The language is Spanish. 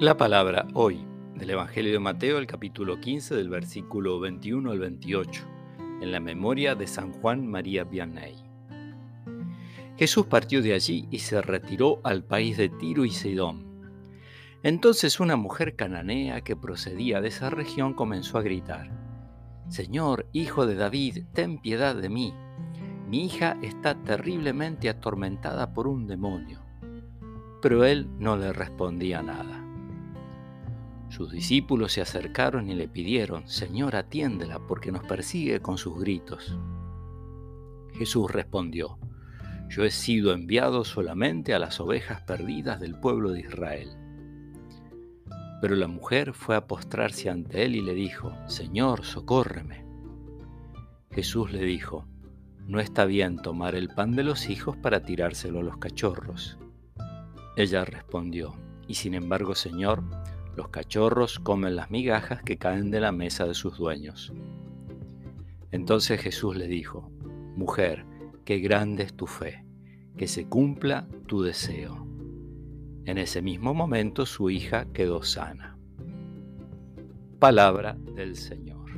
La palabra hoy del Evangelio de Mateo, el capítulo 15, del versículo 21 al 28, en la memoria de San Juan María Vianney. Jesús partió de allí y se retiró al país de Tiro y Sidón. Entonces una mujer cananea que procedía de esa región comenzó a gritar, Señor, hijo de David, ten piedad de mí. Mi hija está terriblemente atormentada por un demonio. Pero él no le respondía nada. Sus discípulos se acercaron y le pidieron, Señor, atiéndela porque nos persigue con sus gritos. Jesús respondió, Yo he sido enviado solamente a las ovejas perdidas del pueblo de Israel. Pero la mujer fue a postrarse ante él y le dijo, Señor, socórreme. Jesús le dijo, No está bien tomar el pan de los hijos para tirárselo a los cachorros. Ella respondió, Y sin embargo, Señor, los cachorros comen las migajas que caen de la mesa de sus dueños. Entonces Jesús le dijo, Mujer, qué grande es tu fe, que se cumpla tu deseo. En ese mismo momento su hija quedó sana. Palabra del Señor.